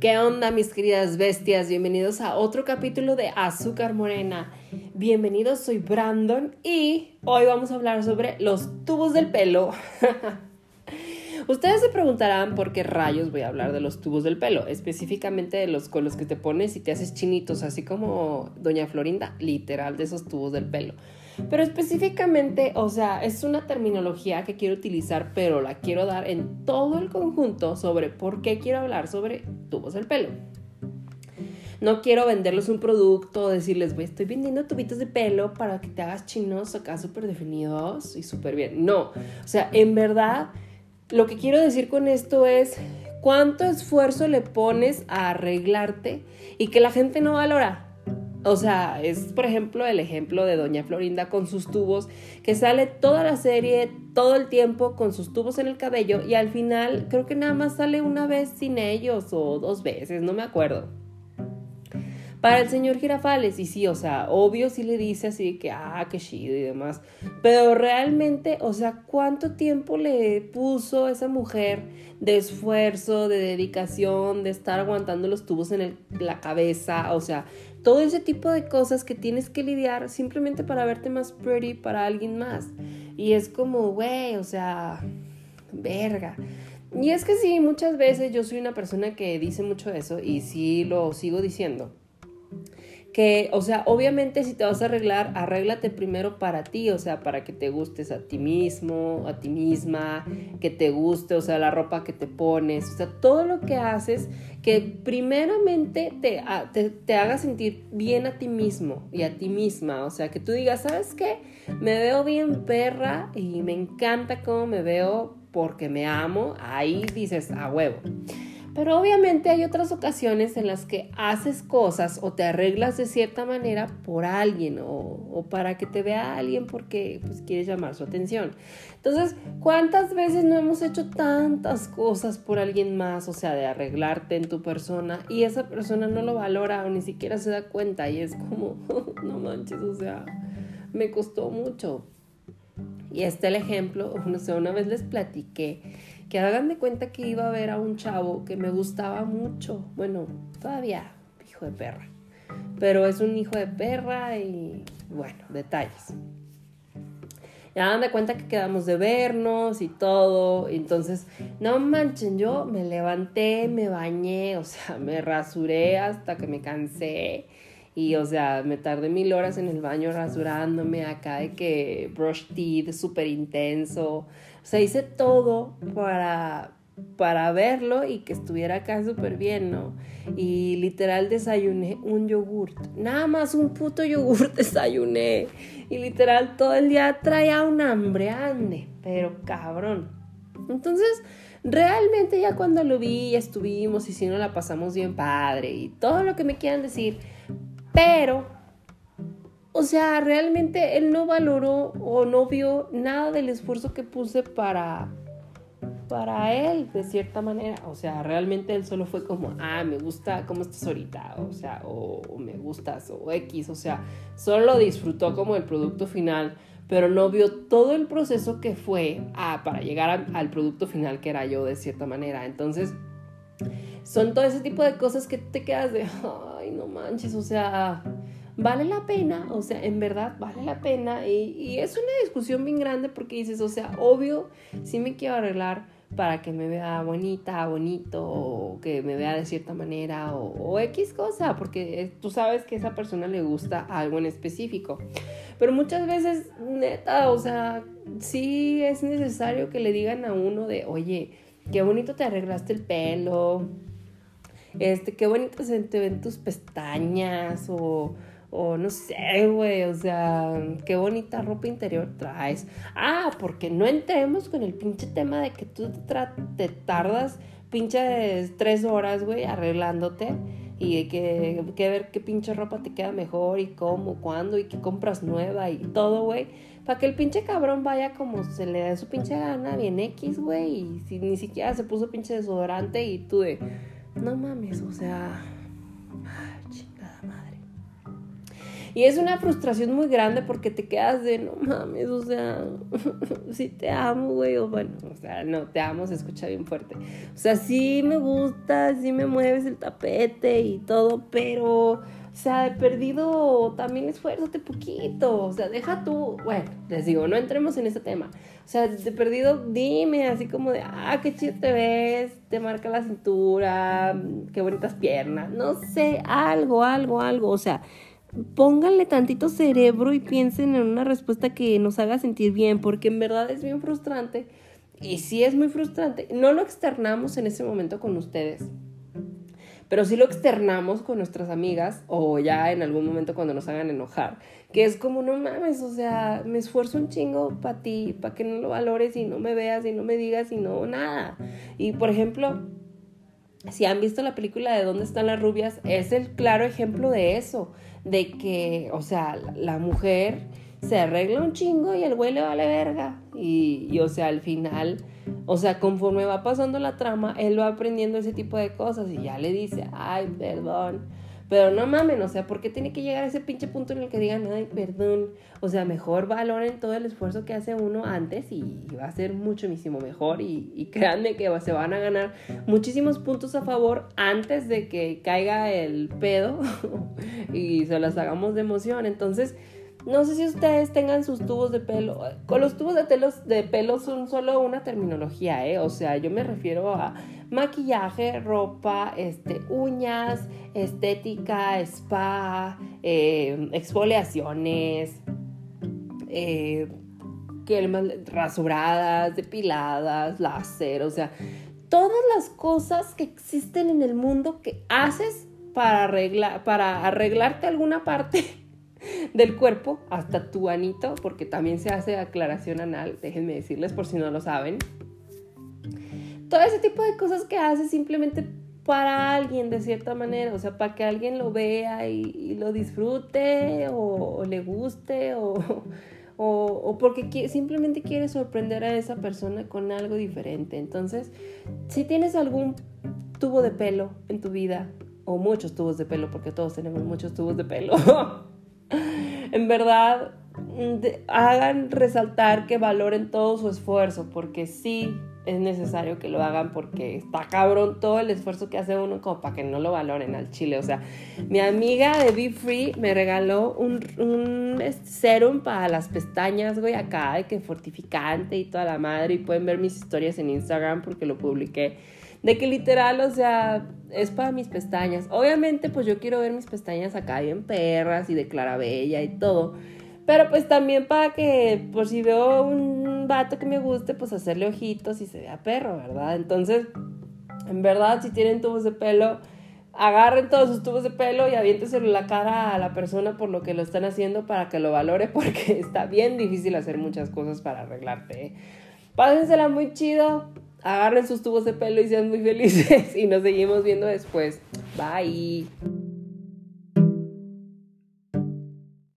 ¿Qué onda mis queridas bestias? Bienvenidos a otro capítulo de Azúcar Morena. Bienvenidos, soy Brandon y hoy vamos a hablar sobre los tubos del pelo. Ustedes se preguntarán por qué rayos voy a hablar de los tubos del pelo, específicamente de los con los que te pones y te haces chinitos, así como Doña Florinda, literal de esos tubos del pelo. Pero específicamente, o sea, es una terminología que quiero utilizar, pero la quiero dar en todo el conjunto sobre por qué quiero hablar sobre tubos del pelo. No quiero venderles un producto, decirles, güey, estoy vendiendo tubitos de pelo para que te hagas chinos acá súper definidos y súper bien. No, o sea, en verdad, lo que quiero decir con esto es cuánto esfuerzo le pones a arreglarte y que la gente no valora. O sea, es por ejemplo el ejemplo de Doña Florinda con sus tubos, que sale toda la serie, todo el tiempo con sus tubos en el cabello y al final creo que nada más sale una vez sin ellos o dos veces, no me acuerdo. Para el señor Girafales, y sí, o sea, obvio sí le dice así que, ah, qué chido y demás, pero realmente, o sea, ¿cuánto tiempo le puso esa mujer de esfuerzo, de dedicación, de estar aguantando los tubos en la cabeza? O sea, todo ese tipo de cosas que tienes que lidiar simplemente para verte más pretty para alguien más. Y es como, güey, o sea, verga. Y es que sí, muchas veces yo soy una persona que dice mucho eso y sí lo sigo diciendo que, o sea, obviamente si te vas a arreglar, arréglate primero para ti, o sea, para que te gustes a ti mismo, a ti misma, que te guste, o sea, la ropa que te pones, o sea, todo lo que haces, que primeramente te, te, te haga sentir bien a ti mismo y a ti misma, o sea, que tú digas, ¿sabes qué? Me veo bien perra y me encanta cómo me veo porque me amo, ahí dices, a huevo. Pero obviamente hay otras ocasiones en las que haces cosas o te arreglas de cierta manera por alguien o, para que te vea alguien porque pues, quieres llamar su atención. Entonces, ¿cuántas veces no hemos hecho tantas cosas por alguien más? O sea, de arreglarte en tu persona y esa persona no lo valora o ni siquiera se da cuenta y es como, no manches, o sea, me costó mucho. Y este el ejemplo, no sé, una vez les platiqué que hagan de cuenta que iba a ver a un chavo que me gustaba mucho. Bueno, todavía, hijo de perra. Pero es un hijo de perra y bueno, detalles. Ya hagan de cuenta que quedamos de vernos y todo. Entonces, no manchen, yo me levanté, me bañé, o sea, me rasuré hasta que me cansé. Y, o sea, me tardé mil horas en el baño rasurándome acá de que brush teeth súper intenso. O sea, hice todo para, para verlo y que estuviera acá súper bien, ¿no? Y literal desayuné un yogurt. Nada más un puto yogurt desayuné. Y literal todo el día traía un hambre, ande. Pero cabrón. Entonces, realmente ya cuando lo vi, ya estuvimos y si no la pasamos bien padre y todo lo que me quieran decir. Pero o sea, realmente él no valoró o no vio nada del esfuerzo que puse para, para él, de cierta manera. O sea, realmente él solo fue como, ah, me gusta cómo estás ahorita, o sea, o, me gustas, o X, o sea, solo disfrutó como el producto final, pero no vio todo el proceso que fue ah, para llegar al producto final que era yo, de cierta manera. Entonces, son todo ese tipo de cosas que te quedas de, ay, no manches, o sea vale la pena, o sea, en verdad vale la pena. Y, es una discusión bien grande porque dices, o sea, obvio, sí me quiero arreglar para que me vea bonita, bonito, o que me vea de cierta manera, o, X cosa, porque tú sabes que esa persona le gusta algo en específico. Pero muchas veces, neta, o sea, sí es necesario que le digan a uno de, oye, qué bonito te arreglaste el pelo, este, qué bonito se te ven tus pestañas, o o no sé, güey, o sea, qué bonita ropa interior traes. Ah, porque no entremos con el pinche tema de que tú te, tardas pinche tres horas, güey, arreglándote y hay que, que, ver qué pinche ropa te queda mejor y cómo, cuándo y qué compras nueva y todo, güey. Para que el pinche cabrón vaya como se le dé su pinche gana, bien X, güey, y si ni siquiera se puso pinche desodorante y tú de, no mames, o sea, Y es una frustración muy grande porque te quedas de, no mames, o sea, sí te amo, güey, o bueno, o sea, no, te amo, se escucha bien fuerte. O sea, sí me gusta, sí me mueves el tapete y todo, pero o sea, he perdido también esfuérzate poquito. O sea, deja tú. Bueno, les digo, no entremos en ese tema. O sea, he perdido, dime así como de, ah, qué chido te ves, te marca la cintura, qué bonitas piernas. No sé, algo, algo, algo. O sea, pónganle tantito cerebro y piensen en una respuesta que nos haga sentir bien, porque en verdad es bien frustrante. Y sí es muy frustrante. No lo externamos en ese momento con ustedes pero sí lo externamos con nuestras amigas o ya en algún momento cuando nos hagan enojar, que es como, no mames, o sea, me esfuerzo un chingo para ti, para que no lo valores y no me veas y no me digas y no nada. Y por ejemplo, si han visto la película de ¿Dónde están las rubias? Es el claro ejemplo de eso, de que, o sea, la mujer se arregla un chingo y el güey le vale verga. Y, y, o sea, al final, o sea, conforme va pasando la trama, él va aprendiendo ese tipo de cosas y ya le dice, ay, perdón. Pero no mamen, o sea, ¿por qué tiene que llegar a ese pinche punto en el que digan, ay, perdón? O sea, mejor valoren todo el esfuerzo que hace uno antes y va a ser muchísimo mejor. Y, créanme que se van a ganar muchísimos puntos a favor antes de que caiga el pedo y se las hagamos de emoción. Entonces, no sé si ustedes tengan sus tubos de pelo. Con los tubos de, de pelo son solo una terminología, ¿eh? O sea, yo me refiero a maquillaje, ropa, este, uñas, estética, spa, eh, exfoliaciones, eh, rasuradas, depiladas, láser, o sea, todas las cosas que existen en el mundo que haces para, arreglar, para arreglarte alguna parte del cuerpo hasta tu anito, porque también se hace aclaración anal, déjenme decirles por si no lo saben. Todo ese tipo de cosas que haces simplemente para alguien de cierta manera, o sea, para que alguien lo vea y, lo disfrute o, le guste o, o, porque simplemente quieres sorprender a esa persona con algo diferente. Entonces, si tienes algún tubo de pelo en tu vida, o muchos tubos de pelo, porque todos tenemos muchos tubos de pelo, en verdad hagan resaltar que valoren todo su esfuerzo, porque sí es necesario que lo hagan porque está cabrón todo el esfuerzo que hace uno como para que no lo valoren al chile. O sea, mi amiga de Be Free me regaló un, serum para las pestañas, güey, acá, de que fortificante y toda la madre. Y pueden ver mis historias en Instagram porque lo publiqué de que literal, o sea, es para mis pestañas. Obviamente, pues yo quiero ver mis pestañas acá bien perras y de clarabella y todo. Pero pues también para que, por si veo un vato que me guste, pues hacerle ojitos y se vea perro, ¿verdad? Entonces, en verdad, si tienen tubos de pelo, agarren todos sus tubos de pelo y aviénteselo la cara a la persona por lo que lo están haciendo para que lo valore, porque está bien difícil hacer muchas cosas para arreglarte. ¿eh? Pásensela muy chido agarren sus tubos de pelo y sean muy felices y nos seguimos viendo después. Bye.